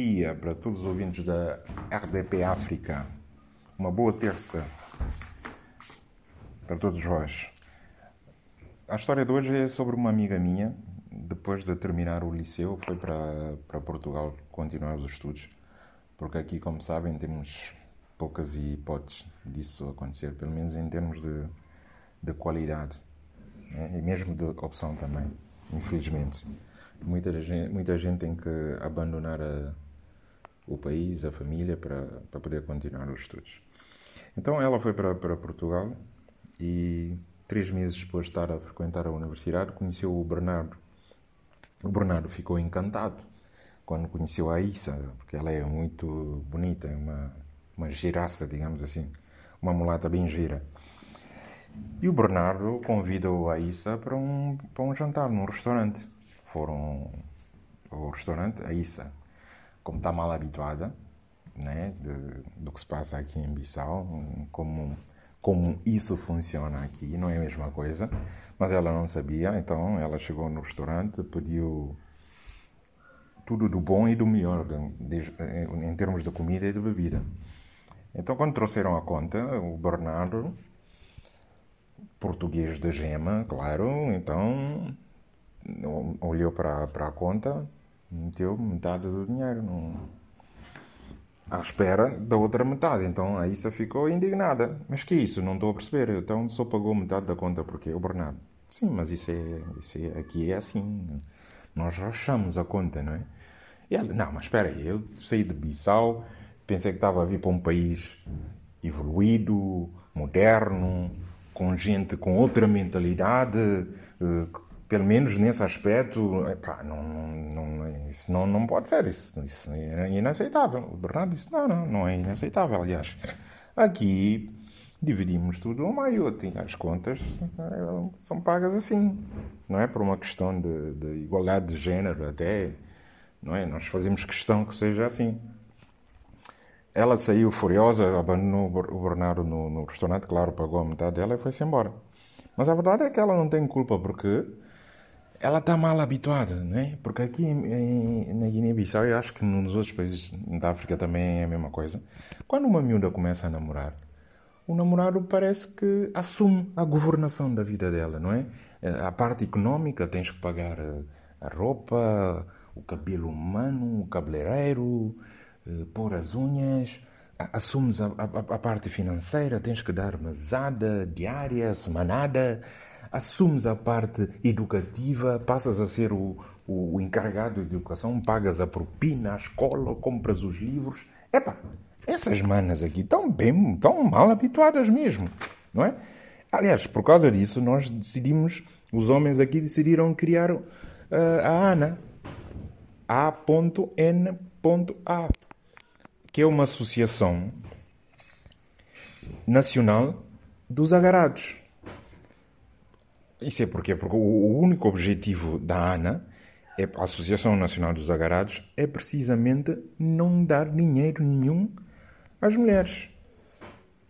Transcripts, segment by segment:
dia para todos os ouvintes da RDP África. Uma boa terça para todos vós. A história de hoje é sobre uma amiga minha. Depois de terminar o liceu, foi para, para Portugal continuar os estudos. Porque aqui, como sabem, temos poucas hipóteses disso acontecer, pelo menos em termos de, de qualidade né? e mesmo de opção também, infelizmente. Muita gente, muita gente tem que abandonar a, o país, a família, para, para poder continuar os estudos. Então ela foi para, para Portugal e três meses depois de estar a frequentar a universidade conheceu o Bernardo. O Bernardo ficou encantado quando conheceu a Issa, porque ela é muito bonita, é uma, uma giraça, digamos assim, uma mulata bem gira. E o Bernardo convidou a Issa para um, para um jantar num restaurante foram ao restaurante, a Issa, como está mal habituada né, de, do que se passa aqui em Bissau, como, como isso funciona aqui, não é a mesma coisa, mas ela não sabia, então ela chegou no restaurante, pediu tudo do bom e do melhor de, de, em termos de comida e de bebida. Então, quando trouxeram a conta, o Bernardo, português de gema, claro, então olhou para, para a conta, meteu metade do dinheiro no, à espera da outra metade. Então a Issa ficou indignada. Mas que isso? Não estou a perceber. Então só pagou metade da conta porque o Bernardo. Sim, mas isso é, isso é aqui é assim. Nós rachamos a conta, não é? E ela, não, mas espera aí, eu saí de Bissau, pensei que estava a vir para um país evoluído, moderno, com gente com outra mentalidade, eh, pelo menos nesse aspecto, epá, não, não, isso não, não pode ser, isso, isso é inaceitável. O Bernardo disse, não, não, não é inaceitável, aliás. Aqui dividimos tudo ao meio, as contas eh, são pagas assim, não é? Por uma questão de, de igualdade de género até, não é? Nós fazemos questão que seja assim. Ela saiu furiosa, abandonou o Bernardo no, no restaurante, claro, pagou a metade dela e foi-se embora. Mas a verdade é que ela não tem culpa porque ela está mal habituada, né? Porque aqui em, na Guiné-Bissau, eu acho que nos outros países da África também é a mesma coisa. Quando uma miúda começa a namorar, o namorado parece que assume a governação da vida dela, não é? Eh, a parte econômica, tens que pagar eh, a roupa, o cabelo humano, o cabeleireiro, eh, pôr as unhas, assumes a, a, a parte financeira, tens que dar mesada diária, semanada assumes a parte educativa, passas a ser o, o, encarregado de educação, pagas a propina à escola, compras os livros. Epá, essas manas aqui estão bem, estão mal habituadas mesmo, não é? Aliás, por causa disso, nós decidimos, os homens aqui decidiram criar uh, a ANA, A.N.A, que é uma associação nacional dos agarados. Isso é porque, porque o único objetivo da ANA, é, a Associação Nacional dos Agarrados, é precisamente não dar dinheiro nenhum às mulheres.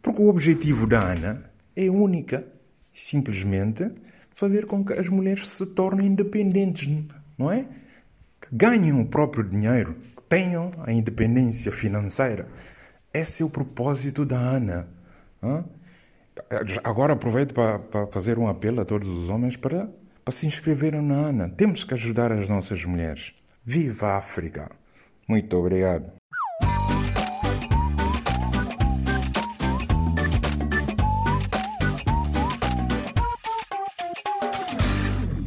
Porque o objetivo da ANA é única, simplesmente fazer com que as mulheres se tornem independentes, não é? Que ganhem o próprio dinheiro, que tenham a independência financeira. Esse é o propósito da ANA. Não? Agora aproveito para, para fazer um apelo a todos os homens para, para se inscreverem na ANA. Temos que ajudar as nossas mulheres. Viva a África! Muito obrigado.